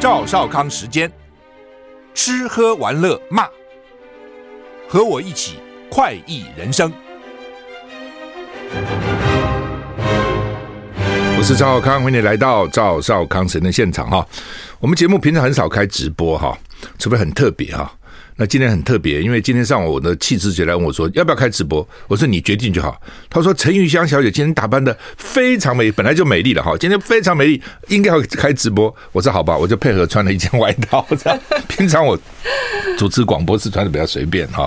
赵少康时间，吃喝玩乐骂，和我一起快意人生。我是赵少康，欢迎你来到赵少康神的现场哈。我们节目平常很少开直播哈，除非很特别哈。那今天很特别，因为今天上午我的气质姐来问我说要不要开直播，我说你决定就好。她说陈玉香小姐今天打扮得非常美，本来就美丽了哈，今天非常美丽，应该要开直播。我说好吧，我就配合穿了一件外套。这样，平常我主持广播是穿的比较随便哈，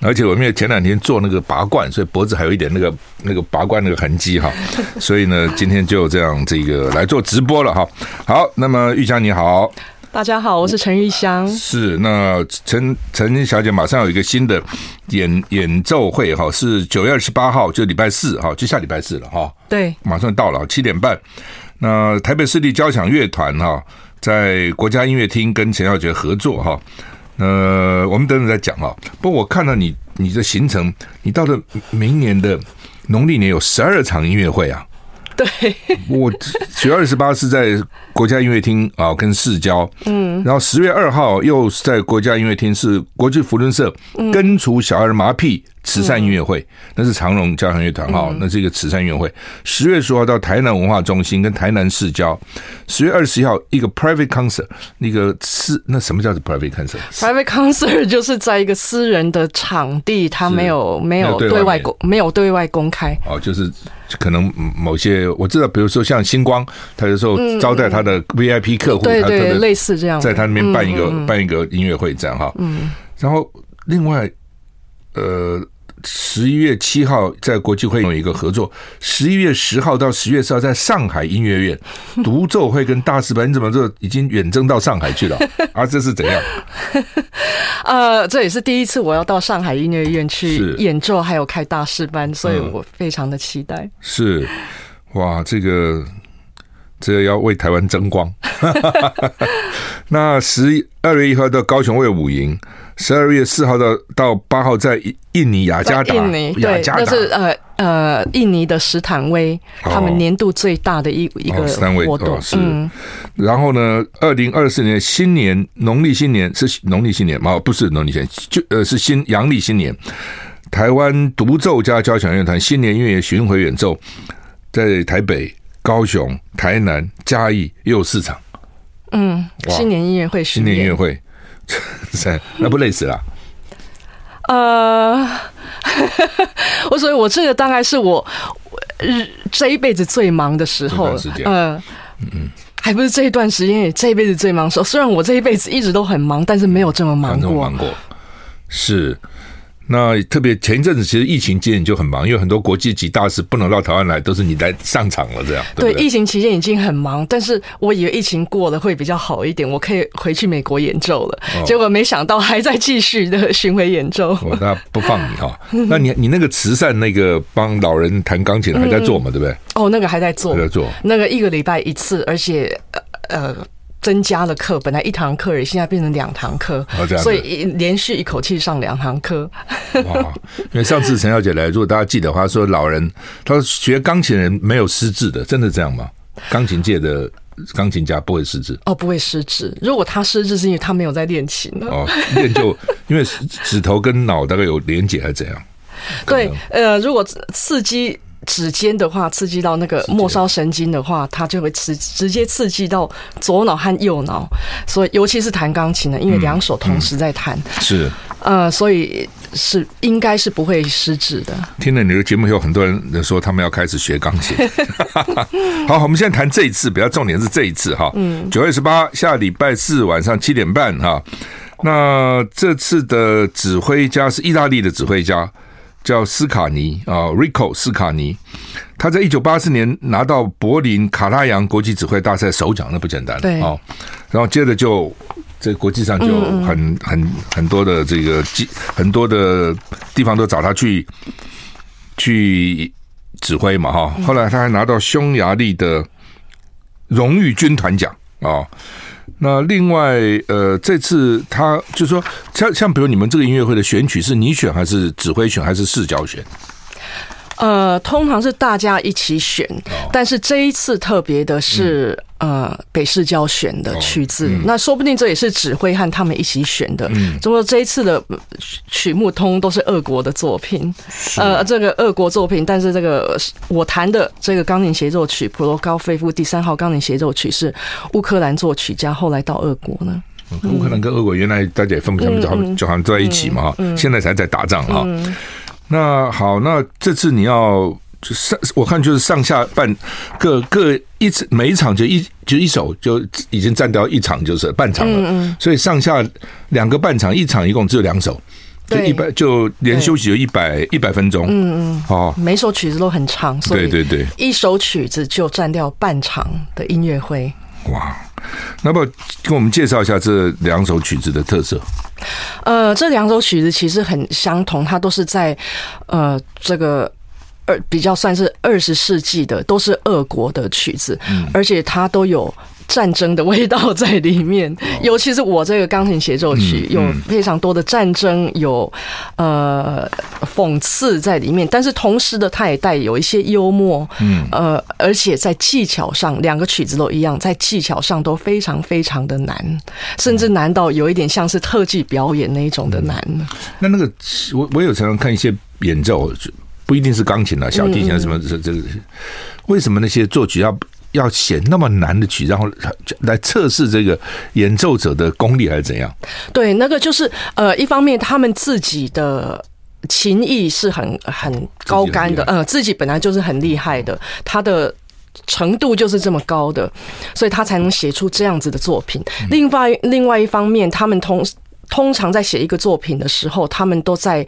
而且我因为前两天做那个拔罐，所以脖子还有一点那个那个拔罐那个痕迹哈，所以呢，今天就这样这个来做直播了哈。好，那么玉香你好。大家好，我是陈玉香。是，那陈陈小姐马上有一个新的演演奏会哈，是九月二十八号，就礼拜四哈，就下礼拜四了哈。对，马上到了七点半。那台北市立交响乐团哈，在国家音乐厅跟陈小姐合作哈。呃，我们等等再讲哈。不过我看到你你的行程，你到了明年的农历年有十二场音乐会啊。对，我九月二十八是在国家音乐厅啊，跟市交，嗯，然后十月二号又是在国家音乐厅是国际福伦社根除小儿麻痹。慈善音乐会，嗯、那是长荣交响乐团哈，那是一个慈善音乐会。十月十号到台南文化中心跟台南市郊，十月二十一号一个 private concert，那个私那什么叫做 private concert？private concert 就是在一个私人的场地，他没有没有对外公没有对外公开。哦，就是可能某些我知道，比如说像星光，他有时候招待他的 VIP 客户，对对，类似这样，在他那边办一个办一个音乐会这样哈。嗯，然后另外呃。十一月七号在国际会有一个合作，十一月十号到十月四号在上海音乐院独奏会跟大师班，你怎么这已经远征到上海去了？啊，这是怎样？呃，这也是第一次我要到上海音乐院去演奏，还有开大师班，所以我非常的期待。是，哇，这个这个要为台湾争光。那十二月一号到高雄卫武营。十二月四号到到八号在印尼雅加达，印尼对，那是呃呃印尼的石坦威他们年度最大的一一个活动。是，然后呢，二零二四年新年农历新年是农历新年吗？不是农历新年，就呃是新阳历新年。台湾独奏家交响乐团新年音乐巡回演奏，在台北、高雄、台南、嘉义又有四场。嗯，新年音乐会，新年音乐会。那不累死了？呃，我所以，我这个大概是我这一辈子最忙的时候。嗯嗯，还不是这一段时间，也这一辈子最忙的时候。虽然我这一辈子一直都很忙，但是没有这么忙过。忙过，是。那特别前一阵子，其实疫情期间你就很忙，因为很多国际级大师不能到台湾来，都是你来上场了，这样。对，对，疫情期间已经很忙，但是我以为疫情过了会比较好一点，我可以回去美国演奏了。哦、结果没想到还在继续的巡回演奏。我、哦、那不放你哈？那你你那个慈善那个帮老人弹钢琴还在做嘛？对不对？哦，那个还在做，还在做。那个一个礼拜一次，而且呃呃。增加了课，本来一堂课，现在变成两堂课，所以连续一口气上两堂课。哇！因为上次陈小姐来，如果大家记得的话，说老人她说学钢琴人没有失智的，真的这样吗？钢琴界的钢琴家不会失智哦，不会失智。如果他失智，是因为他没有在练琴了。哦，练就因为指头跟脑大概有连结还是怎样？对，呃，如果刺激。指尖的话，刺激到那个末梢神经的话，它就会直直接刺激到左脑和右脑，所以尤其是弹钢琴的，因为两手同时在弹，是。呃，所以是应该是不会失智的。听了你的节目，以后很多人说他们要开始学钢琴。好，我们现在谈这一次，比较重点是这一次哈，嗯，九月十八下礼拜四晚上七点半哈，那这次的指挥家是意大利的指挥家。叫斯卡尼啊，Rico 斯卡尼，他在一九八四年拿到柏林卡拉扬国际指挥大赛首奖，那不简单。对，哦，然后接着就在国际上就很很很多的这个很多的地方都找他去去指挥嘛，哈。后来他还拿到匈牙利的荣誉军团奖啊。那另外，呃，这次他就是说，像像比如你们这个音乐会的选曲是你选还是指挥选还是视角选？呃，通常是大家一起选，但是这一次特别的是，呃北市交选的曲子，哦嗯、那说不定这也是指挥和他们一起选的。嗯，就说这一次的曲目通都是俄国的作品，呃，这个俄国作品，但是这个我弹的这个钢琴协奏曲普罗高菲夫第三号钢琴协奏曲是乌克兰作曲家后来到俄国呢。乌克兰跟俄国原来大家也分不清，就好就好像在一起嘛哈，现在才在打仗哈。那好，那这次你要上，我看就是上下半各各一次每一场就一就一首就已经占掉一场就是半场了，所以上下两个半场，一场一共只有两首，就一百就连休息有一百一百分钟，嗯嗯，哦，每首曲子都很长，所以对对对，一首曲子就占掉半场的音乐会，哇。那么跟我们介绍一下这两首曲子的特色。呃，这两首曲子其实很相同，它都是在呃这个二比较算是二十世纪的，都是俄国的曲子，嗯、而且它都有。战争的味道在里面，尤其是我这个钢琴协奏曲，有非常多的战争，有呃讽刺在里面，但是同时的，它也带有一些幽默，嗯，呃，而且在技巧上，两个曲子都一样，在技巧上都非常非常的难，甚至难到有一点像是特技表演那一种的难。那那个，我我有常常看一些演奏，不一定是钢琴啊，小提琴什么这这个，为什么那些作曲要？要写那么难的曲，然后来测试这个演奏者的功力，还是怎样？对，那个就是呃，一方面他们自己的琴艺是很很高干的，呃，自己本来就是很厉害的，他的程度就是这么高的，所以他才能写出这样子的作品。另外，另外一方面，他们通通常在写一个作品的时候，他们都在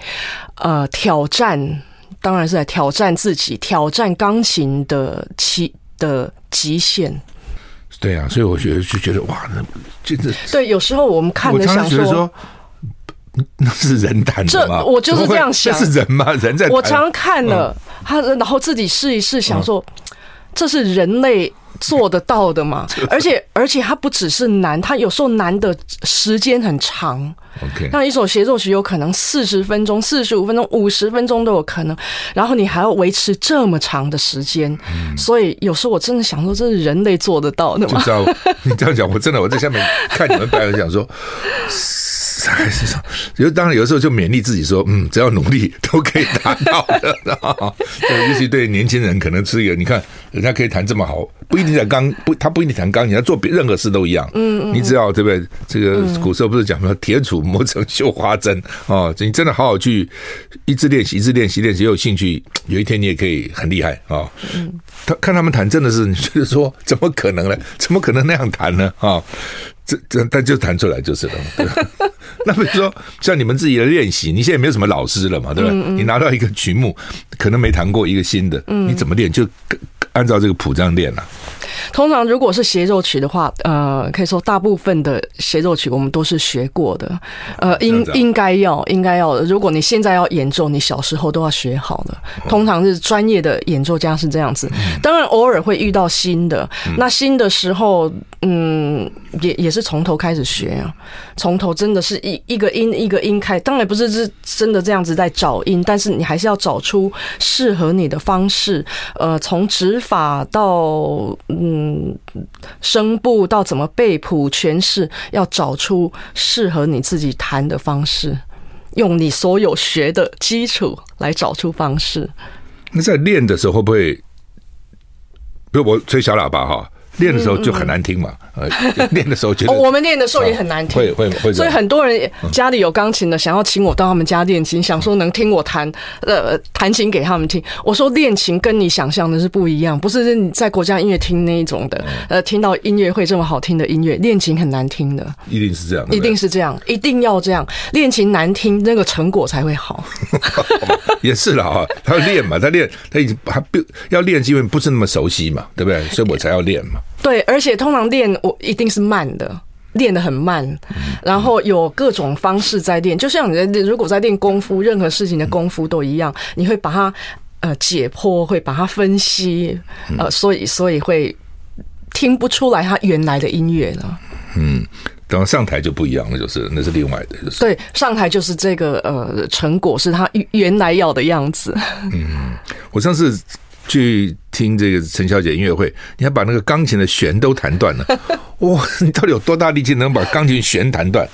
呃挑战，当然是在挑战自己，挑战钢琴的极的极限，对啊，所以我觉得就觉得哇，那真的对。有时候我们看的想说，说，那是人弹的吗？这我就是这样想，是人吗？人在。我常常看了他，然后自己试一试，想说这是人类做得到的吗？而且而且它不只是难，它有时候难的时间很长。OK，那一首协奏曲有可能四十分钟、四十五分钟、五十分钟都有可能，然后你还要维持这么长的时间，所以有时候我真的想说，这是人类做得到的吗？就知道 你这样讲，我真的我在下面看你们表演，想说。还是说，就当然有的时候就勉励自己说，嗯，只要努力都可以达到的。对，尤其对年轻人，可能是一个，你看人家可以弹这么好，不一定在钢不，他不一定弹钢琴，他做别任何事都一样。嗯，你只要对不对？这个古时候不是讲什么铁杵磨成绣花针哦，你真的好好去一直练习，一直练习，练习有兴趣，有一天你也可以很厉害啊。嗯，他看他们弹，真的是你觉得说，怎么可能呢？怎么可能那样弹呢？啊？这这，但就弹出来就是了。那比如说，像你们自己的练习，你现在没有什么老师了嘛，对吧？你拿到一个曲目，可能没弹过一个新的，你怎么练？就按照这个谱这样练了。通常如果是协奏曲的话，呃，可以说大部分的协奏曲我们都是学过的，呃，应应该要应该要的。如果你现在要演奏，你小时候都要学好了。通常是专业的演奏家是这样子，当然偶尔会遇到新的。那新的时候，嗯，也也是从头开始学啊，从头真的是一一个音一个音开。当然不是是真的这样子在找音，但是你还是要找出适合你的方式。呃，从指法到嗯。声部到怎么背谱诠释，要找出适合你自己弹的方式，用你所有学的基础来找出方式。那在练的时候会不会，比如我吹小喇叭哈？练的时候就很难听嘛，呃，练的时候觉得 我们练的时候也很难听，会会会，所以很多人家里有钢琴的，想要请我到他们家练琴，想说能听我弹，呃，弹琴给他们听。我说练琴跟你想象的是不一样，不是你在国家音乐厅那一种的，呃，听到音乐会这么好听的音乐，练琴很难听的，一定是这样，一定是这样，一定要这样，练琴难听，那个成果才会好。也是了啊，他要练嘛，他练他已经他不要练，因为不是那么熟悉嘛，对不对？所以我才要练嘛。对，而且通常练我一定是慢的，练得很慢，然后有各种方式在练。就像你在如果在练功夫，任何事情的功夫都一样，你会把它呃解剖，会把它分析，呃，所以所以会听不出来它原来的音乐了。嗯，等到上台就不一样了，就是那是另外的，就是对，上台就是这个呃成果是他原来要的样子。嗯，我上次。去听这个陈小姐音乐会，你还把那个钢琴的弦都弹断了，哇！你到底有多大力气能把钢琴弦弹断？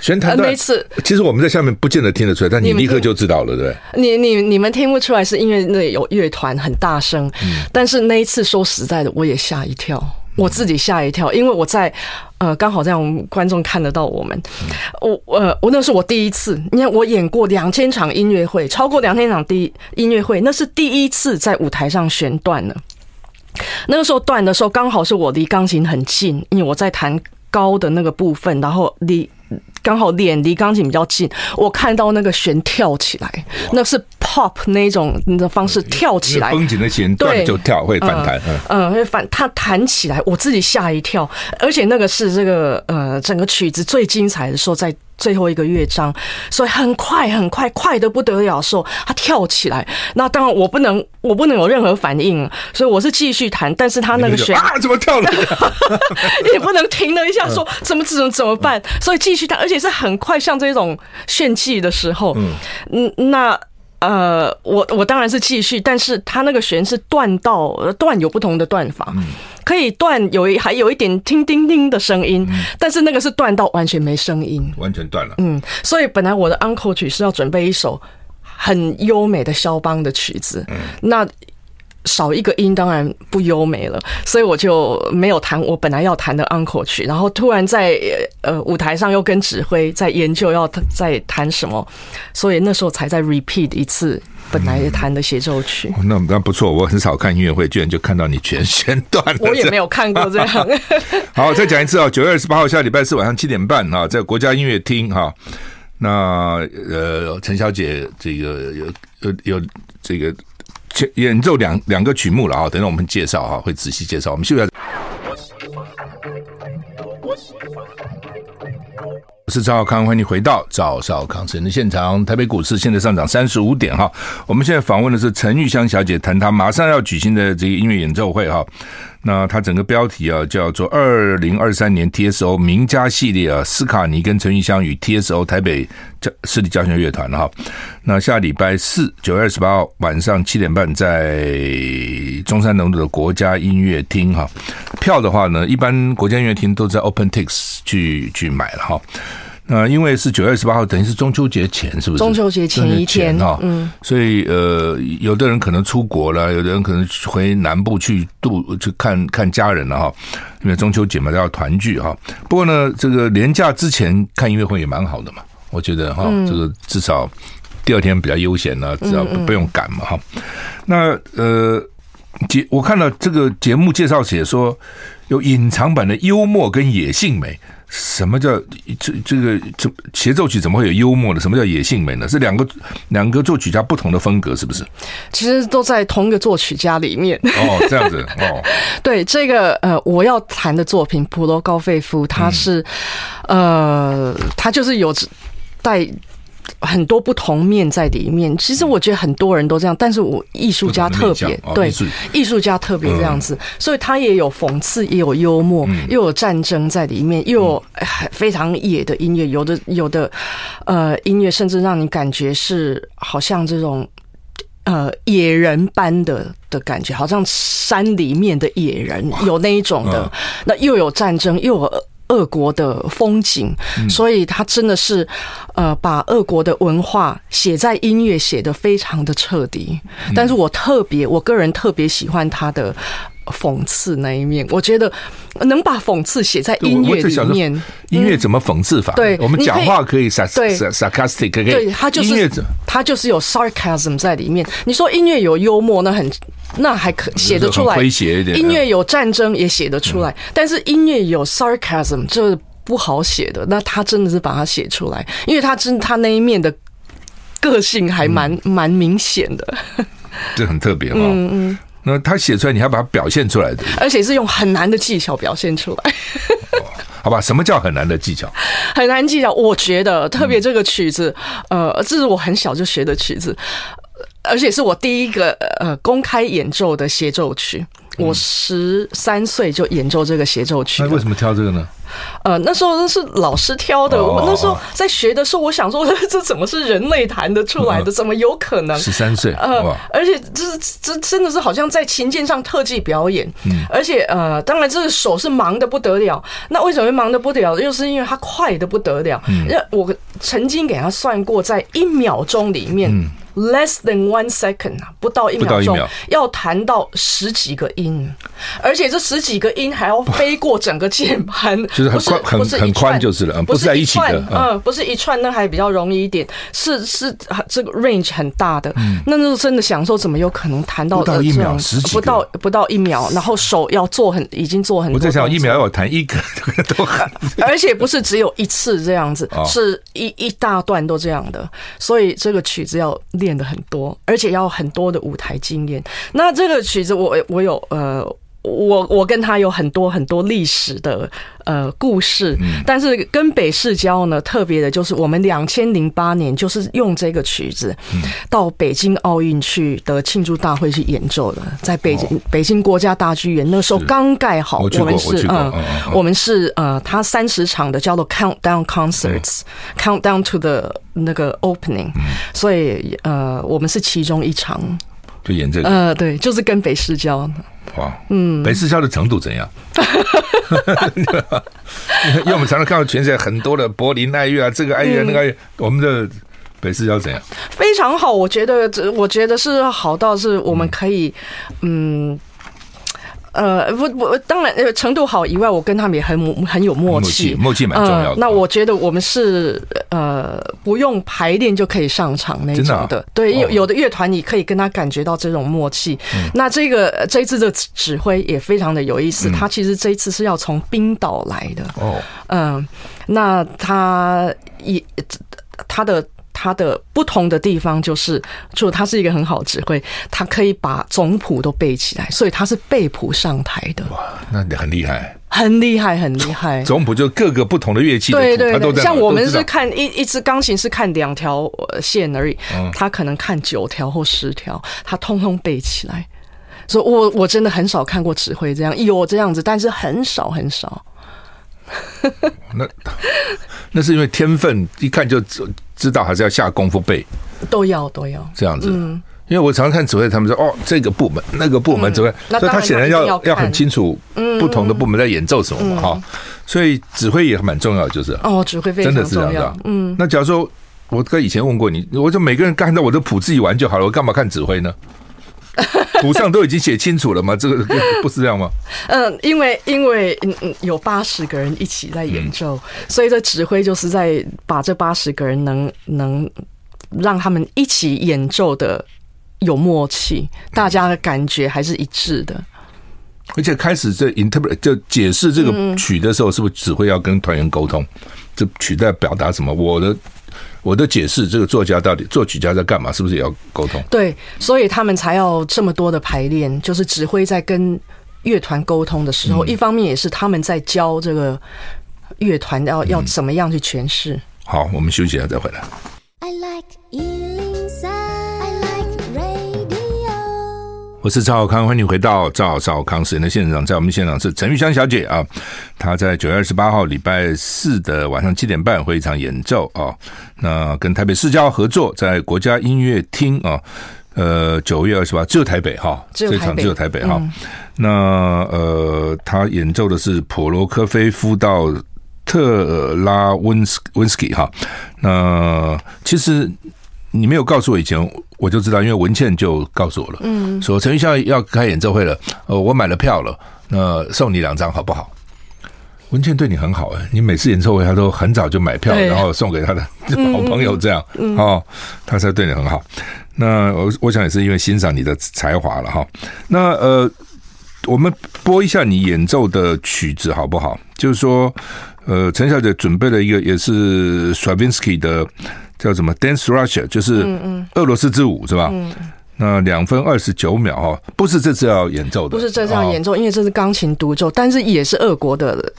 弦弹断那次，其实我们在下面不见得听得出来，但你立刻就知道了，对不对？你你你们听不出来，是因为那有乐团很大声，嗯、但是那一次说实在的，我也吓一跳。我自己吓一跳，因为我在呃，刚好这样观众看得到我们。我呃，我那是我第一次，你看我演过两千场音乐会，超过两千场第音乐会，那是第一次在舞台上弦断了。那个时候断的时候，刚好是我离钢琴很近，因为我在弹高的那个部分，然后离。刚好脸离钢琴比较近，我看到那个弦跳起来，那是 pop 那种的方式跳起来，绷紧的弦断就跳会反弹，嗯，会反它弹起来，我自己吓一跳，而且那个是这个呃整个曲子最精彩的时候在。最后一个乐章，所以很快很快，快的不得了的时候，他跳起来。那当然我不能，我不能有任何反应，所以我是继续弹。但是他那个弦啊，怎么跳了？也不能停了一下，说怎么怎么怎么办？所以继续弹，而且是很快，像这种炫技的时候，嗯，那。呃，我我当然是继续，但是他那个弦是断到断有不同的断法，可以断有一还有一点听叮叮的声音，但是那个是断到完全没声音，完全断了。嗯，所以本来我的 uncle 曲是要准备一首很优美的肖邦的曲子，那。少一个音当然不优美了，所以我就没有弹我本来要弹的 uncle 曲，然后突然在呃舞台上又跟指挥在研究要再弹什么，所以那时候才再 repeat 一次本来弹的协奏曲。嗯、那那不错，我很少看音乐会，居然就看到你全弦断了。我也没有看过这样。好，再讲一次啊，九月二十八号下礼拜四晚上七点半啊，在国家音乐厅哈。那呃，陈小姐这个有有有这个。演奏两两个曲目了啊，等等我们介绍啊，会仔细介绍。我们现在。我是赵少康，欢迎你回到赵少康时间的现场。台北股市现在上涨三十五点哈。我们现在访问的是陈玉香小姐，谈她马上要举行的这个音乐演奏会哈。那它整个标题啊叫做“二零二三年 TSO 名家系列”啊，斯卡尼跟陈玉香与 TSO 台北交市立交响乐团哈。那下礼拜四九月二十八号晚上七点半在中山东路的国家音乐厅哈。票的话呢，一般国家音乐厅都在 OpenTix 去去买了哈。那因为是九月二十八号，等于是中秋节前，是不是？中秋节前一天哈，嗯，所以呃，有的人可能出国了，有的人可能回南部去度去看看家人了哈。因为中秋节嘛，都要团聚哈。不过呢，这个年假之前看音乐会也蛮好的嘛，我觉得哈，这个至少第二天比较悠闲呢，至少不用赶嘛哈。那呃，节我看到这个节目介绍写说，有隐藏版的幽默跟野性美。什么叫这这个这协奏曲怎么会有幽默呢？什么叫野性美呢？是两个两个作曲家不同的风格，是不是？其实都在同一个作曲家里面。哦，这样子哦。对，这个呃，我要弹的作品普罗高费夫，他是、嗯、呃，他就是有带。很多不同面在里面，其实我觉得很多人都这样，但是我艺术家特别对艺术。家特别这样子，所以他也有讽刺，也有幽默，又有战争在里面，又有非常野的音乐，有的有的呃音乐甚至让你感觉是好像这种呃野人般的的感觉，好像山里面的野人有那一种的，那又有战争，又有。俄国的风景，所以他真的是，呃，把俄国的文化写在音乐写得非常的彻底。但是我特别，我个人特别喜欢他的讽刺那一面。我觉得能把讽刺写在音乐里面，音乐怎么讽刺法？对，我们讲话可以 sarcastic，可以，对，他就是他就是有 sarcasm 在里面。你说音乐有幽默，那很。那还可写得出来，音乐有战争也写得出来，但是音乐有 sarcasm 这不好写的。那他真的是把它写出来，因为他真他那一面的个性还蛮蛮明显的，这很特别嘛。嗯嗯，那他写出来，你还把它表现出来的，而且是用很难的技巧表现出来。好吧，什么叫很难的技巧？很难技巧，我觉得特别这个曲子，呃，这是我很小就学的曲子。而且是我第一个呃公开演奏的协奏曲，我十三岁就演奏这个协奏曲。那为什么挑这个呢？呃，那时候那是老师挑的。我那时候在学的时候，我想说，这怎么是人类弹得出来的？怎么有可能？十三岁，呃，而且这这真的是好像在琴键上特技表演。而且呃，当然这个手是忙得不得了。那为什么会忙得不得了？又是因为他快得不得了。那我曾经给他算过，在一秒钟里面。Less than one second 啊，不到一秒钟，要弹到十几个音，而且这十几个音还要飞过整个键盘，就是很宽，很很宽就是了，不是在一起的，嗯，不是一串，那还比较容易一点，是是这个 range 很大的，那那真的想说，怎么有可能弹到不到一秒，十几不到不到一秒，然后手要做很，已经做很多，我在想一秒要弹一个 都很，而且不是只有一次这样子，是一一大段都这样的，所以这个曲子要练。练的很多，而且要很多的舞台经验。那这个曲子，我我有呃，我我跟他有很多很多历史的呃故事。嗯、但是跟北市交呢，特别的就是我们两千零八年就是用这个曲子到北京奥运去的庆祝大会去演奏的，在北京、哦、北京国家大剧院那时候刚盖好，我，我们是嗯，我们是呃，他三十场的叫做 Countdown Concerts，Countdown to the 那个 opening，所以呃，我们是其中一场，就演这个，呃，对，就是跟北市交，哇，嗯，北市交的程度怎样？因为我们常常看到全世界很多的柏林爱乐啊，这个爱乐那个爱乐，我们的北市交怎样？非常好，我觉得这我觉得是好到是我们可以，嗯。呃，不不，当然，呃，程度好以外，我跟他们也很很有默契，默契蛮重要的。那我觉得我们是呃，不用排练就可以上场那种的。对，有有的乐团你可以跟他感觉到这种默契。那这个这一次的指挥也非常的有意思，他其实这一次是要从冰岛来的。哦，嗯，那他也他的。他的不同的地方就是，就他是一个很好指挥，他可以把总谱都背起来，所以他是背谱上台的。哇，那你很厉害，很厉害，很厉害。总谱就各个不同的乐器的，对对对，像我们是看一一支钢琴是看两条线而已，他可能看九条或十条，他通通背起来。所以我我真的很少看过指挥这样，有这样子，但是很少很少。那那是因为天分，一看就知道还是要下功夫背，都要都要。这样子。嗯，因为我常常看指挥，他们说哦，这个部门那个部门指挥，所以他显然要要很清楚不同的部门在演奏什么嘛哈。所以指挥也蛮重要，就是。哦，指挥非常重要，真的是这样。嗯，那假如说我跟以前问过你，我就每个人看到我的谱自己玩就好了，我干嘛看指挥呢？谱上都已经写清楚了吗？这个不是这样吗？嗯，因为因为嗯嗯有八十个人一起在演奏，嗯、所以这指挥就是在把这八十个人能能让他们一起演奏的有默契，大家的感觉还是一致的。而且开始这 interpret 就解释这个曲的时候，是不是指挥要跟团员沟通？这曲在表达什么？我的。我的解释，这个作家到底作曲家在干嘛？是不是也要沟通？对，所以他们才要这么多的排练，就是指挥在跟乐团沟通的时候，嗯、一方面也是他们在教这个乐团要要怎么样去诠释、嗯。好，我们休息一下再回来。I like 我是赵小康，欢迎回到赵少康时间的现场。在我们现场是陈玉香小姐啊，她在九月二十八号礼拜四的晚上七点半会一场演奏啊。那跟台北市交合作，在国家音乐厅啊，呃，九月二十八只有台北哈，这场只有台北哈。嗯、那呃，他演奏的是普罗科菲夫到特拉温斯温斯基哈。那其实。你没有告诉我以前，我就知道，因为文倩就告诉我了，嗯，说陈玉霄要开演奏会了，呃，我买了票了，那送你两张好不好？文倩对你很好哎，你每次演奏会他都很早就买票，然后送给他的 好朋友这样，哦，他才对你很好。那我我想也是因为欣赏你的才华了哈。那呃，我们播一下你演奏的曲子好不好？就是说，呃，陈小姐准备了一个也是 Stravinsky 的。叫什么？Dance Russia，就是俄罗斯之舞，是吧？嗯，那两分二十九秒哈，不是这次要演奏的，不是这次要演奏，因为这是钢琴独奏，但是也是俄国的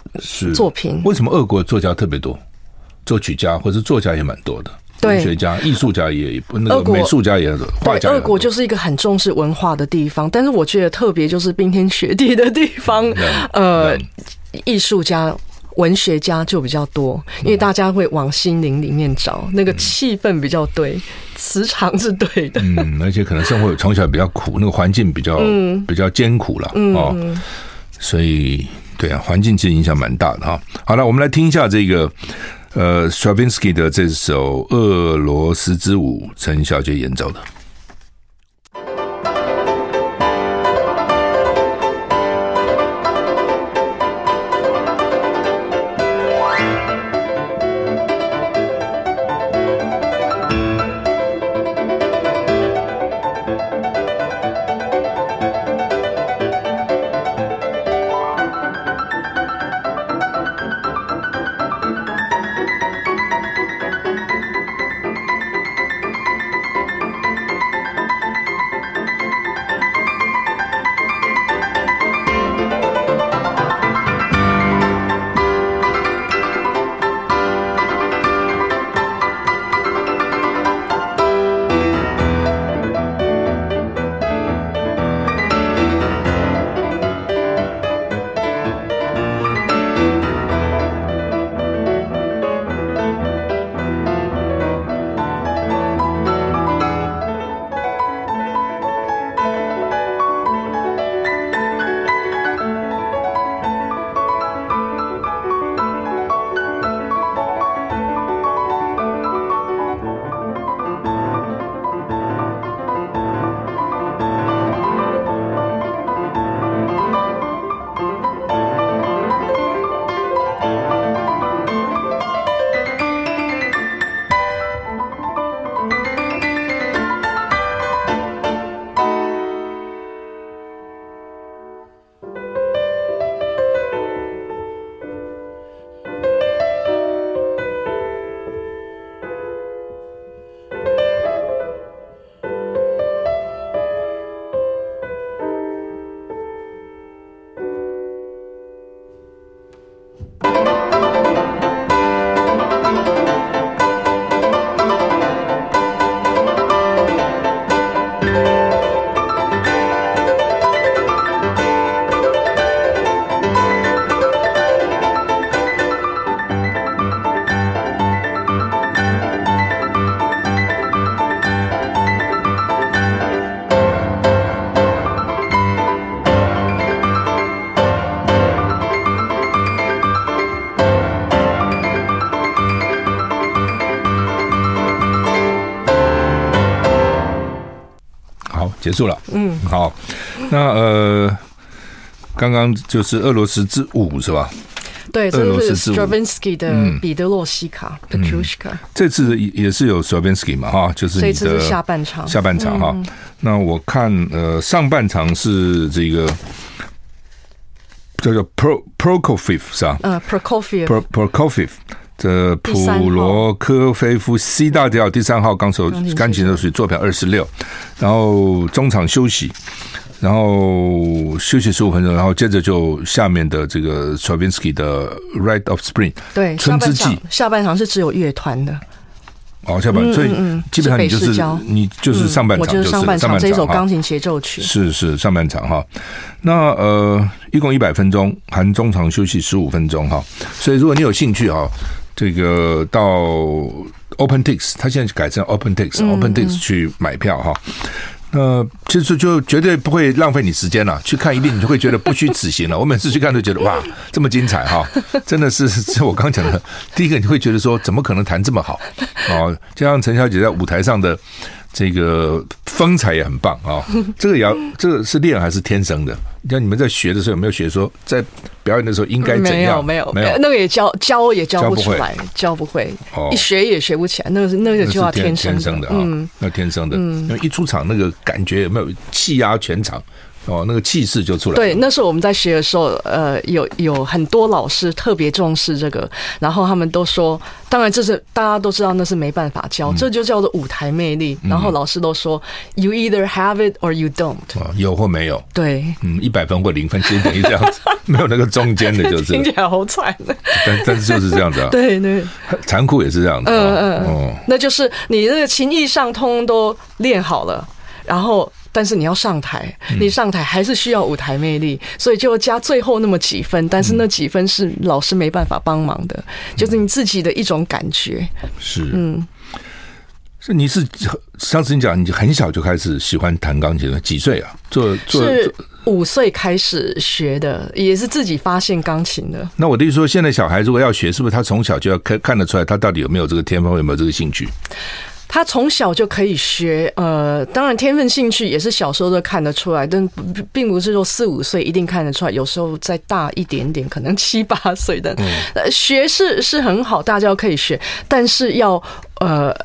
作品。为什么俄国作家特别多？作曲家或者作家也蛮多的，文学家、艺术家也那个美术家也画家。俄国就是一个很重视文化的地方，但是我觉得特别就是冰天雪地的地方，呃，艺术家。文学家就比较多，因为大家会往心灵里面找，那个气氛比较对，磁场是对的。嗯，而且可能生活从小比较苦，那个环境比较、嗯、比较艰苦了、嗯、哦，所以对啊，环境其实影响蛮大的哈。好了，我们来听一下这个呃，Stravinsky 的这首《俄罗斯之舞》，陈小姐演奏的。结束了，嗯，好，那呃，刚刚就是俄罗斯之舞是吧？对，这个是 Stravinsky 的彼得洛西卡 Petrushka。这次也是有 Stravinsky 嘛，哈，就是这次是下半场，下半场哈。那我看呃，上半场是这个叫做 Pro Prokofiev 是吧？呃，Prokofiev Prokofiev。这普罗科菲夫 C 大调第三号钢手钢琴手是作表二十六，然后中场休息，然后休息十五分钟，然后接着就下面的这个 Stravinsky 的 Rite of Spring，对，春之祭，下半场是只有乐团的。哦，下半场，所以基本上你就是你就是上半场，就是上半场这一首钢琴协奏曲，是是上半场哈。那呃，一共一百分钟，含中场休息十五分钟哈。所以如果你有兴趣哈。这个到 OpenTix，他现在改成 OpenTix，OpenTix 去买票哈。那其实就绝对不会浪费你时间了，去看一遍你就会觉得不虚此行了。我每次去看都觉得哇，这么精彩哈，真的是 是我刚讲的。第一个你会觉得说，怎么可能弹这么好哦？就像陈小姐在舞台上的。这个风采也很棒啊！这个也要，这个是练还是天生的？像你们在学的时候有没有学说，在表演的时候应该怎样？没有，没有，没有。那个也教教也教不出来，教不会，一学也学不起来。那个是那个就要天生的啊，那天生的。因为一出场那个感觉有没有气压全场？哦，那个气势就出来了。对，那时候我们在学的时候，呃，有有很多老师特别重视这个，然后他们都说，当然这是大家都知道，那是没办法教，嗯、这就叫做舞台魅力。然后老师都说、嗯、，You either have it or you don't，有或没有。对，嗯，一百分或零分，其实等于这样子，没有那个中间的，就是听起来好惨。但但是就是这样子啊，对对，残酷也是这样子。嗯嗯，哦，那就是你那个情意上通都练好了。然后但是你要上台，你上台还是需要舞台魅力，所以就加最后那么几分，但是那几分是老师没办法帮忙的，就是你自己的一种感觉。是，嗯。是你是上次你讲你很小就开始喜欢弹钢琴了？几岁啊？做做是五岁开始学的，也是自己发现钢琴的。那我的意思说，现在小孩如果要学，是不是他从小就要看看得出来，他到底有没有这个天分，有没有这个兴趣？他从小就可以学，呃，当然天分兴趣也是小时候都看得出来，但并不是说四五岁一定看得出来，有时候再大一点点，可能七八岁的，呃，学是是很好，大家可以学，但是要呃。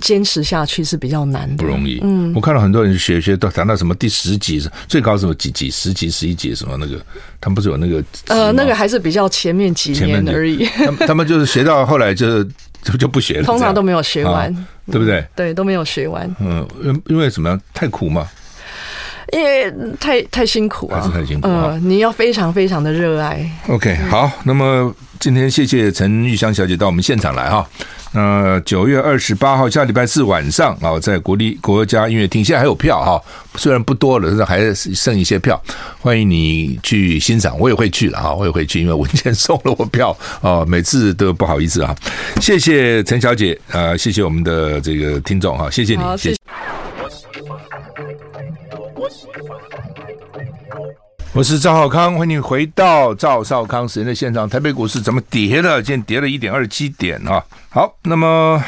坚持下去是比较难的，不容易。嗯，我看到很多人学学到谈到什么第十级，最高什么几级、十级、十一级什么那个，他们不是有那个？呃，那个还是比较前面几年而已。他们他们就是学到后来就就 就不学了，通常都没有学完，对不对？对，都没有学完。嗯，因因为什么？太苦嘛。因为太太辛苦啊，还是太辛苦呃，你要非常非常的热爱。OK，好，那么今天谢谢陈玉香小姐到我们现场来哈。那九月二十八号下礼拜四晚上啊，在国立国家音乐厅，现在还有票哈，虽然不多了，但是还剩一些票，欢迎你去欣赏。我也会去了哈，我也会去，因为文倩送了我票啊，每次都不好意思啊。谢谢陈小姐，呃，谢谢我们的这个听众哈，谢谢你，谢谢。我是赵少康，欢迎回到赵少康时间的现场。台北股市怎么跌了？今天跌了一点二七点啊。好，那么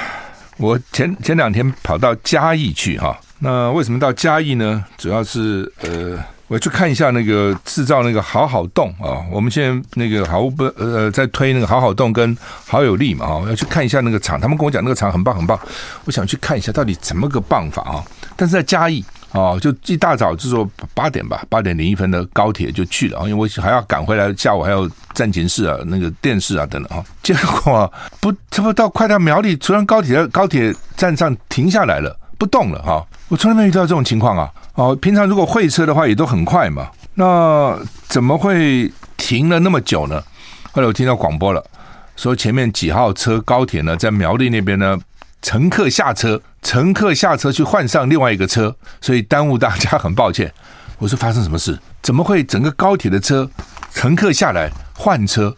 我前前两天跑到嘉义去哈。那为什么到嘉义呢？主要是呃，我去看一下那个制造那个好好动啊。我们现在那个好不呃在推那个好好动跟好有力嘛啊，要去看一下那个厂。他们跟我讲那个厂很棒很棒，我想去看一下到底怎么个棒法啊。但是在嘉义。啊，就一大早就说八点吧，八点零一分的高铁就去了啊，因为我还要赶回来，下午还要战情室啊、那个电视啊等等啊。结果不，差不到快到苗栗，突然高铁高铁站上停下来了，不动了哈。我从来没遇到这种情况啊。哦，平常如果会车的话也都很快嘛，那怎么会停了那么久呢？后来我听到广播了，说前面几号车高铁呢，在苗栗那边呢。乘客下车，乘客下车去换上另外一个车，所以耽误大家，很抱歉。我说发生什么事？怎么会整个高铁的车乘客下来换车？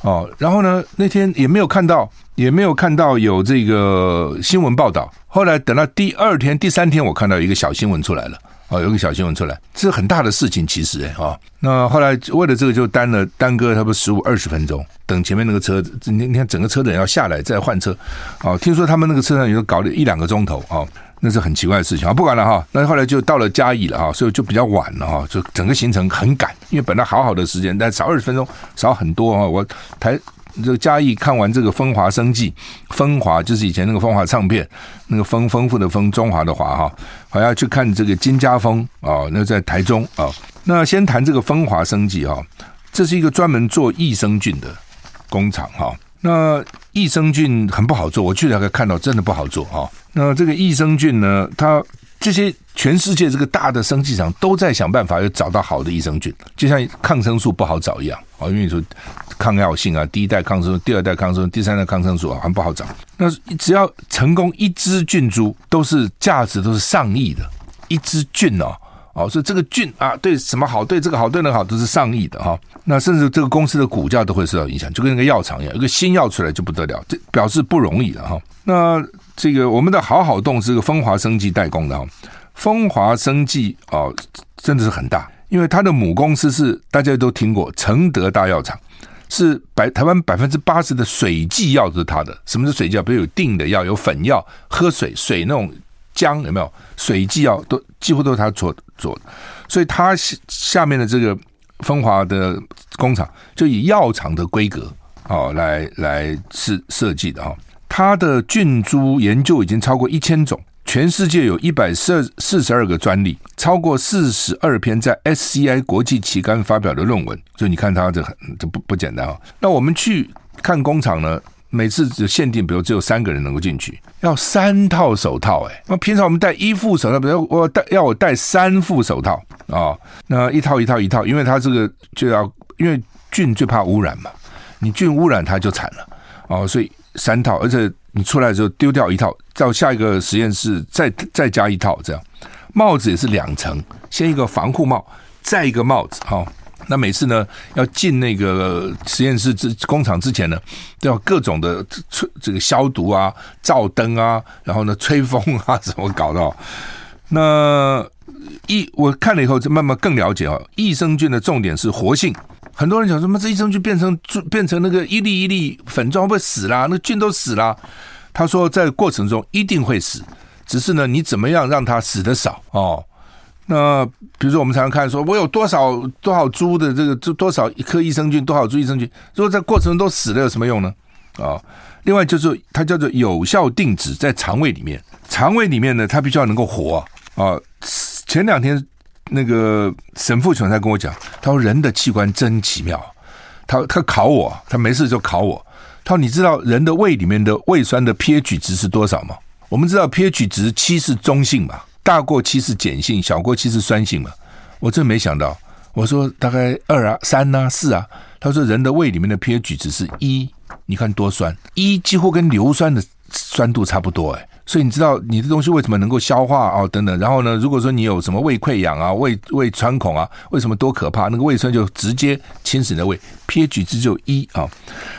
哦，然后呢，那天也没有看到，也没有看到有这个新闻报道。后来等到第二天、第三天，我看到一个小新闻出来了。哦，有个小新闻出来，这是很大的事情，其实哎，哈。那后来为了这个，就耽了耽搁差不多十五二十分钟，等前面那个车，你你看整个车的人要下来再换车，哦，听说他们那个车上也都搞了一两个钟头，哦，那是很奇怪的事情啊。不管了哈，那后来就到了嘉义了哈，所以就比较晚了哈，就整个行程很赶，因为本来好好的时间，但少二十分钟，少很多啊。我台。这个嘉义看完这个风华生技，风华就是以前那个风华唱片，那个丰丰富的丰，中华的华哈，还要去看这个金家丰啊，那在台中啊。那先谈这个风华生技哈，这是一个专门做益生菌的工厂哈。那益生菌很不好做，我去了看到真的不好做哈。那这个益生菌呢，它这些全世界这个大的生技厂都在想办法要找到好的益生菌，就像抗生素不好找一样啊，因为你说。抗药性啊，第一代抗生素，第二代抗生素，第三代抗生素啊，很不好找。那只要成功一只菌株，都是价值都是上亿的，一只菌哦，哦，所以这个菌啊，对什么好，对这个好，对那个好，都是上亿的哈。那甚至这个公司的股价都会受到影响，就跟那个药厂一样，一个新药出来就不得了，这表示不容易了哈。那这个我们的好好动是个风华生技代工的哈，风华生技哦，真的是很大，因为它的母公司是大家都听过承德大药厂。是百台湾百分之八十的水剂药是他的。什么是水剂药？比如有定的药，有粉药，喝水水那种浆有没有？水剂药都几乎都是他做做的。所以他下面的这个风华的工厂就以药厂的规格哦来来设设计的哈。它的菌株研究已经超过一千种。全世界有一百四四十二个专利，超过四十二篇在 SCI 国际期刊发表的论文，所以你看它这很这不不简单啊。那我们去看工厂呢，每次只限定，比如只有三个人能够进去，要三套手套哎。那平常我们戴一副手套，比如我戴要我戴三副手套啊，那一套一套一套，因为它这个就要因为菌最怕污染嘛，你菌污染它就惨了哦，所以三套，而且。你出来的时候丢掉一套，到下一个实验室再再加一套，这样帽子也是两层，先一个防护帽，再一个帽子，哈。那每次呢，要进那个实验室之工厂之前呢，都要各种的吹这个消毒啊、照灯啊，然后呢吹风啊，怎么搞的？那益我看了以后，就慢慢更了解啊。益生菌的重点是活性。很多人讲什么这益生菌变成变成那个一粒一粒粉状会不会死啦？那菌都死啦。他说在过程中一定会死，只是呢你怎么样让它死得少哦？那比如说我们常常看说，我有多少多少株的这个多多少一颗益生菌，多少株益生菌，如果在过程中都死了有什么用呢？啊，另外就是它叫做有效定植在肠胃里面，肠胃里面呢它必须要能够活啊。前两天那个沈富琼在跟我讲，他说人的器官真奇妙，他他考我，他没事就考我，他说你知道人的胃里面的胃酸的 pH 值是多少吗？我们知道 pH 值七是中性嘛。大过七是碱性，小过七是酸性嘛？我真没想到，我说大概二啊、三啊、四啊。他说人的胃里面的 pH 值是一，你看多酸，一几乎跟硫酸的酸度差不多哎。所以你知道你的东西为什么能够消化啊、等等。然后呢，如果说你有什么胃溃疡啊、胃胃穿孔啊，为什么多可怕？那个胃酸就直接侵蚀你的胃，pH 值就一啊。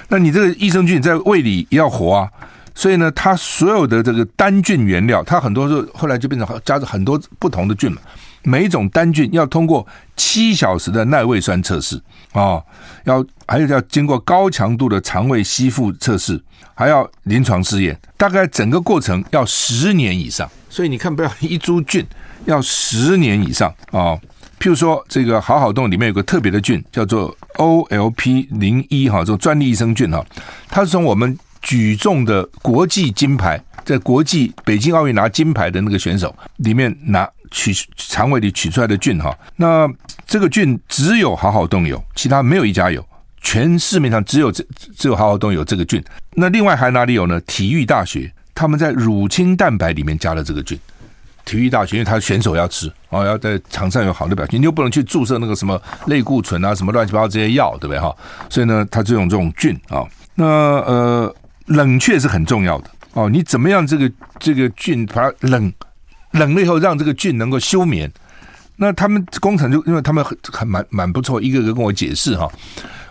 那你这个益生菌在胃里要活啊。所以呢，它所有的这个单菌原料，它很多时候后来就变成加着很多不同的菌嘛。每一种单菌要通过七小时的耐胃酸测试啊、要还有要经过高强度的肠胃吸附测试，还要临床试验，大概整个过程要十年以上。所以你看，不要一株菌要十年以上啊、譬如说，这个好好动里面有个特别的菌，叫做 OLP 零一哈，这种专利益生菌哈，它是从我们。举重的国际金牌，在国际北京奥运拿金牌的那个选手里面拿取肠胃里取出来的菌哈，那这个菌只有好好动有，其他没有一家有，全市面上只有这只有好好动有这个菌。那另外还哪里有呢？体育大学他们在乳清蛋白里面加了这个菌。体育大学因为他选手要吃哦，要在场上有好的表现，你又不能去注射那个什么类固醇啊，什么乱七八糟这些药，对不对哈？所以呢，他就用这种菌啊，那呃。冷却是很重要的哦，你怎么样这个这个菌把它冷冷了以后，让这个菌能够休眠？那他们工厂就因为他们很很蛮蛮不错，一个个跟我解释哈，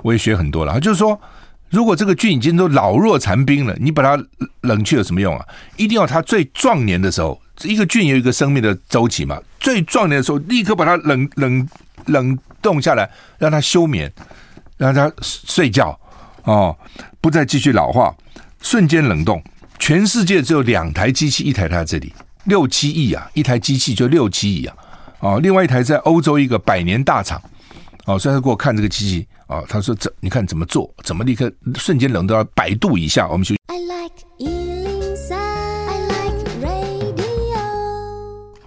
我也学很多了。就是说，如果这个菌已经都老弱残兵了，你把它冷却有什么用啊？一定要它最壮年的时候，一个菌有一个生命的周期嘛，最壮年的时候立刻把它冷冷冷冻下来，让它休眠，让它睡觉哦，不再继续老化。瞬间冷冻，全世界只有两台机器，一台台在这里，六七亿啊，一台机器就六七亿啊，啊，另外一台在欧洲一个百年大厂，哦，所以他给我看这个机器，哦，他说怎，你看怎么做，怎么立刻瞬间冷到百度以下，我们就。I like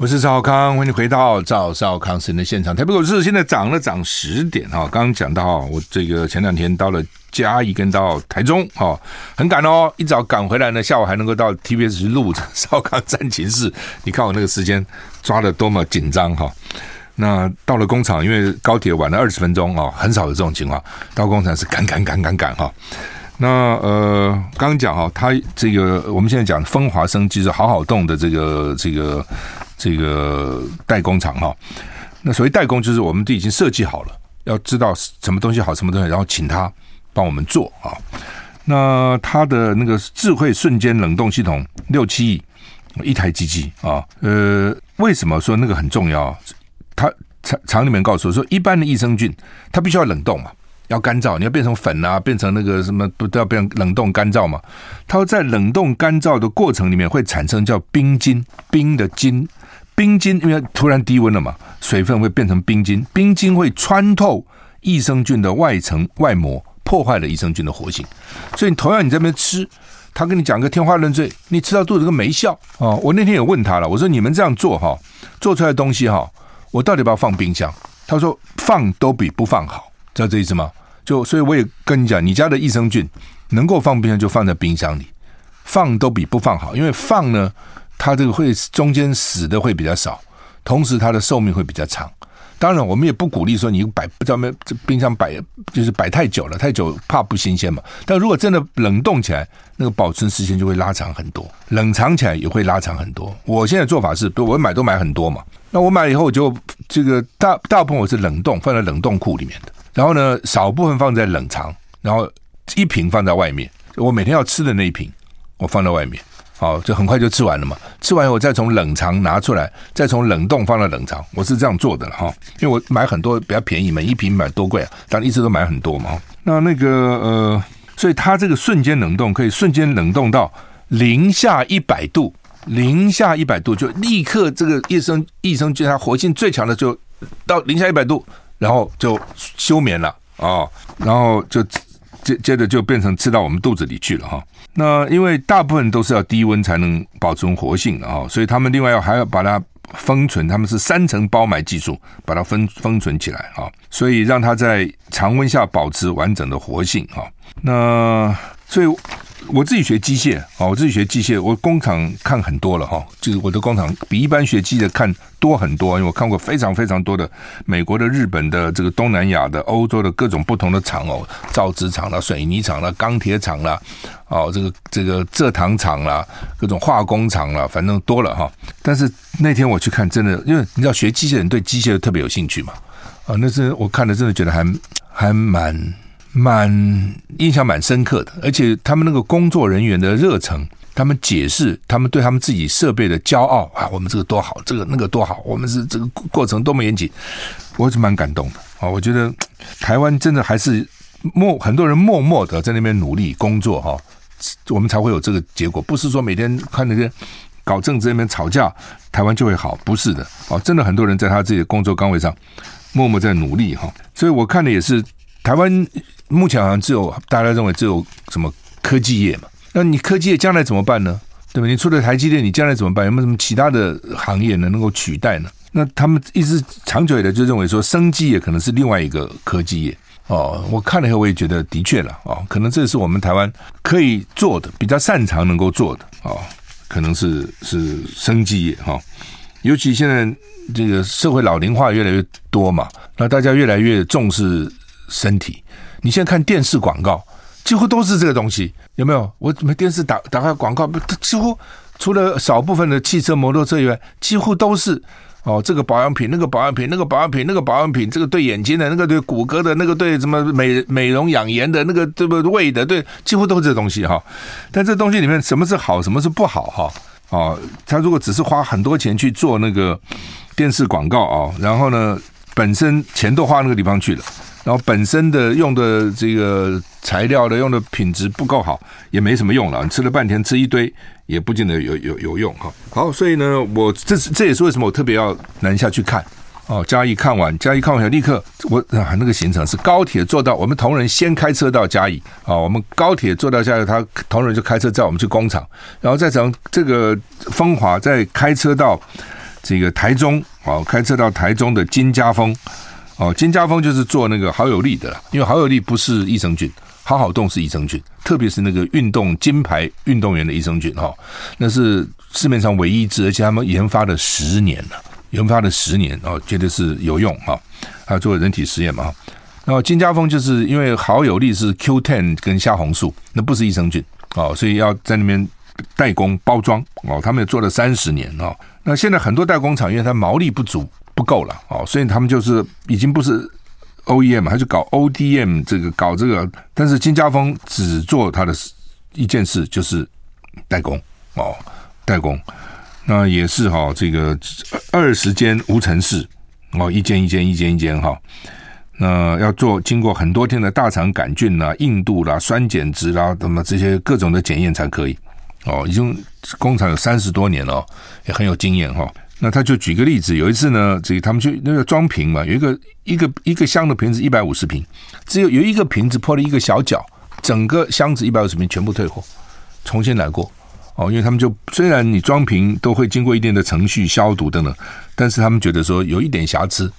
我是赵康，欢迎回到赵少康时间的现场。台北股市现在涨了涨十点哈，刚刚讲到我这个前两天到了嘉义跟到台中哈，很赶哦，一早赶回来呢，下午还能够到 TBS 去录少康战情室。你看我那个时间抓的多么紧张哈。那到了工厂，因为高铁晚了二十分钟啊，很少有这种情况。到工厂是赶赶赶赶赶哈。那呃，刚刚讲哈，他这个我们现在讲风华生机是好好动的这个这个。这个代工厂哈，那所谓代工就是我们都已经设计好了，要知道什么东西好，什么东西，然后请他帮我们做啊。那他的那个智慧瞬间冷冻系统六七亿一台机器啊，呃，为什么说那个很重要？他厂厂里面告诉我说，一般的益生菌它必须要冷冻嘛，要干燥，你要变成粉啊，变成那个什么不都要变冷冻干燥嘛？它在冷冻干燥的过程里面会产生叫冰晶，冰的晶。冰晶因为突然低温了嘛，水分会变成冰晶，冰晶会穿透益生菌的外层外膜，破坏了益生菌的活性。所以同样你在那边吃，他跟你讲个天花乱坠，你吃到肚子跟没效哦。我那天也问他了，我说你们这样做哈，做出来的东西哈，我到底要不要放冰箱？他说放都比不放好，知道这意思吗？就所以我也跟你讲，你家的益生菌能够放冰箱就放在冰箱里，放都比不放好，因为放呢。它这个会中间死的会比较少，同时它的寿命会比较长。当然，我们也不鼓励说你摆不知道没这冰箱摆就是摆太久了，太久怕不新鲜嘛。但如果真的冷冻起来，那个保存时间就会拉长很多，冷藏起来也会拉长很多。我现在做法是，我买都买很多嘛。那我买了以后，我就这个大大部分我是冷冻，放在冷冻库里面的。然后呢，少部分放在冷藏，然后一瓶放在外面。我每天要吃的那一瓶，我放在外面。好，就很快就吃完了嘛。吃完以后再从冷藏拿出来，再从冷冻放到冷藏。我是这样做的了哈，因为我买很多比较便宜嘛，一瓶买多贵啊，但一直都买很多嘛。那那个呃，所以它这个瞬间冷冻可以瞬间冷冻到零下一百度，零下一百度就立刻这个益生益生菌它活性最强的就到零下一百度，然后就休眠了啊、然后就接接着就变成吃到我们肚子里去了哈。那因为大部分都是要低温才能保存活性的啊，所以他们另外要还要把它封存，他们是三层包埋技术把它封封存起来啊，所以让它在常温下保持完整的活性啊。那所以。我自己学机械啊，我自己学机械，我工厂看很多了哈，就是我的工厂比一般学机的看多很多，因为我看过非常非常多的美国的、日本的、这个东南亚的、欧洲的各种不同的厂哦，造纸厂啦、水泥厂啦、钢铁厂啦，哦，这个这个蔗糖厂啦、各种化工厂啦，反正多了哈。但是那天我去看，真的，因为你知道学机械人对机械特别有兴趣嘛，啊，那是我看了真的觉得还还蛮。蛮印象蛮深刻的，而且他们那个工作人员的热忱，他们解释，他们对他们自己设备的骄傲啊，我们这个多好，这个那个多好，我们是这个过程多么严谨，我是蛮感动的啊。我觉得台湾真的还是默很多人默默的在那边努力工作哈，我们才会有这个结果。不是说每天看那些搞政治那边吵架，台湾就会好，不是的哦，真的很多人在他自己的工作岗位上默默在努力哈。所以我看的也是台湾。目前好像只有大家认为只有什么科技业嘛？那你科技业将来怎么办呢？对吧？你除了台积电，你将来怎么办？有没有什么其他的行业能能够取代呢？那他们一直长久以来就认为说，生技业可能是另外一个科技业哦。我看了以后，我也觉得的确了哦，可能这是我们台湾可以做的，比较擅长能够做的哦，可能是是生技业哈。尤其现在这个社会老龄化越来越多嘛，那大家越来越重视身体。你现在看电视广告，几乎都是这个东西，有没有？我怎么电视打打开广告，几乎除了少部分的汽车、摩托车以外，几乎都是哦，这个保养品，那个保养品，那个保养品，那个保养品，这个对眼睛的，那个对骨骼的，那个对什么美美容养颜的，那个对不胃的，对，几乎都是这东西哈。但这东西里面什么是好，什么是不好哈？哦，他如果只是花很多钱去做那个电视广告啊，然后呢，本身钱都花那个地方去了。然后本身的用的这个材料的用的品质不够好，也没什么用了。你吃了半天，吃一堆也不见得有有有用哈。好，所以呢，我这是这也是为什么我特别要南下去看哦。嘉义看完，嘉义看完立刻我啊那个行程是高铁坐到我们同仁先开车到嘉义啊，我们高铁坐到嘉义，他同仁就开车载我们去工厂，然后再从这个风华再开车到这个台中啊，开车到台中的金家丰。哦，金家丰就是做那个好友力的啦，因为好友力不是益生菌，好好动是益生菌，特别是那个运动金牌运动员的益生菌哈，那是市面上唯一一支，而且他们研发了十年了，研发了十年哦，绝对是有用哈，还做人体实验嘛。然后金家丰就是因为好友力是 Q10 跟虾红素，那不是益生菌哦，所以要在那边代工包装哦，他们也做了三十年哦。那现在很多代工厂因为它毛利不足。不够了哦，所以他们就是已经不是 OEM，还是搞 ODM 这个搞这个，但是金家丰只做他的一件事，就是代工哦，代工，那也是哈，这个二十间无尘室哦，一间一间一间一间哈，那要做经过很多天的大肠杆菌啦、硬度啦、酸碱值啦，什么这些各种的检验才可以哦，已经工厂有三十多年了，也很有经验哈。那他就举个例子，有一次呢，这个他们去那个装瓶嘛，有一个一个一个箱的瓶子一百五十瓶，只有有一个瓶子破了一个小角，整个箱子一百五十瓶全部退货，重新来过哦，因为他们就虽然你装瓶都会经过一定的程序消毒等等，但是他们觉得说有一点瑕疵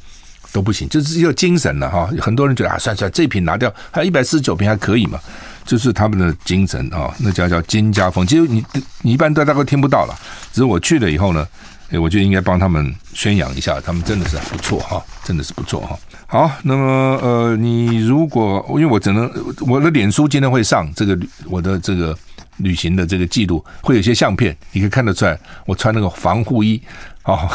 都不行，就是一个精神了哈。很多人觉得啊，算算这瓶拿掉，还有一百四十九瓶还可以嘛，就是他们的精神啊，那家叫金家风。其实你你一般都大概听不到了，只是我去了以后呢。哎，我觉得应该帮他们宣扬一下，他们真的是不错哈，真的是不错哈。好，那么呃，你如果因为我只能我的脸书今天会上这个我的这个旅行的这个记录，会有些相片，你可以看得出来，我穿那个防护衣哦，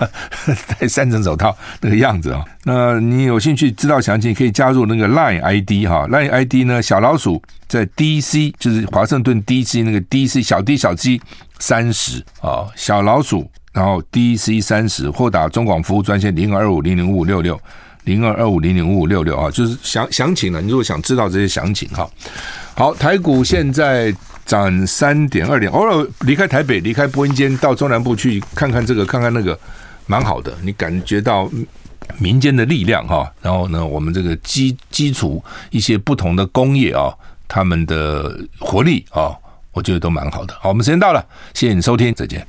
戴三层手套那个样子啊。那你有兴趣知道详情，可以加入那个 Line ID 哈，Line ID 呢，小老鼠在 DC 就是华盛顿 DC 那个 DC 小 D 小 G 三十啊，小老鼠然后 DC 三十，或打中广服务专线零二五零零五五六六。零二二五零零五五六六啊，就是详详情了。你如果想知道这些详情哈，好，台股现在涨三点二点，偶尔离开台北，离开播音间，到中南部去看看这个，看看那个，蛮好的。你感觉到民间的力量哈，然后呢，我们这个基基础一些不同的工业啊，他们的活力啊，我觉得都蛮好的。好，我们时间到了，谢谢你收听，再见。